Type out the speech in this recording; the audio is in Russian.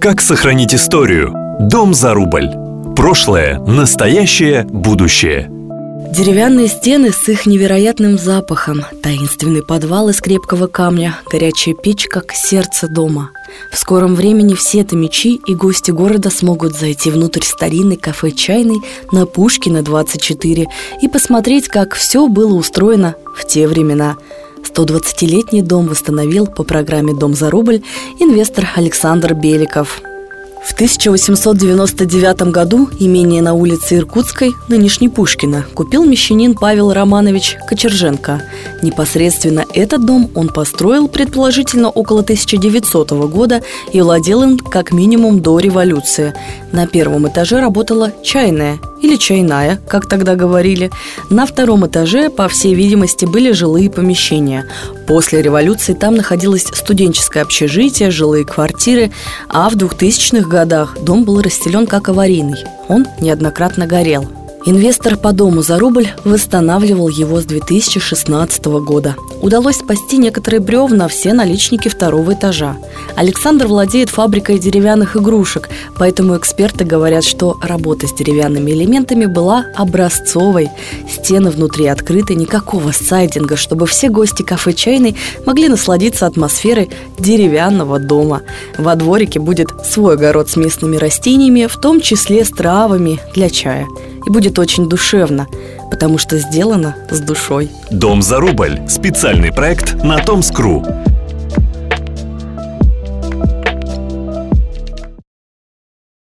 Как сохранить историю? Дом за рубль. Прошлое, настоящее, будущее. Деревянные стены с их невероятным запахом, таинственный подвал из крепкого камня, горячая печь, как сердце дома. В скором времени все томичи и гости города смогут зайти внутрь старинной кафе «Чайный» на Пушкина 24 и посмотреть, как все было устроено в те времена – 120-летний дом восстановил по программе «Дом за рубль» инвестор Александр Беликов. В 1899 году имение на улице Иркутской, нынешней Пушкина, купил мещанин Павел Романович Кочерженко. Непосредственно этот дом он построил, предположительно, около 1900 года и владел им как минимум до революции. На первом этаже работала чайная или чайная, как тогда говорили. На втором этаже, по всей видимости, были жилые помещения. После революции там находилось студенческое общежитие, жилые квартиры, а в 2000-х годах дом был расстелен как аварийный. Он неоднократно горел – Инвестор по дому за рубль восстанавливал его с 2016 года. Удалось спасти некоторые бревна, все наличники второго этажа. Александр владеет фабрикой деревянных игрушек, поэтому эксперты говорят, что работа с деревянными элементами была образцовой. Стены внутри открыты, никакого сайдинга, чтобы все гости кафе «Чайный» могли насладиться атмосферой деревянного дома. Во дворике будет свой огород с местными растениями, в том числе с травами для чая и будет очень душевно, потому что сделано с душой. Дом за рубль. Специальный проект на Томскру.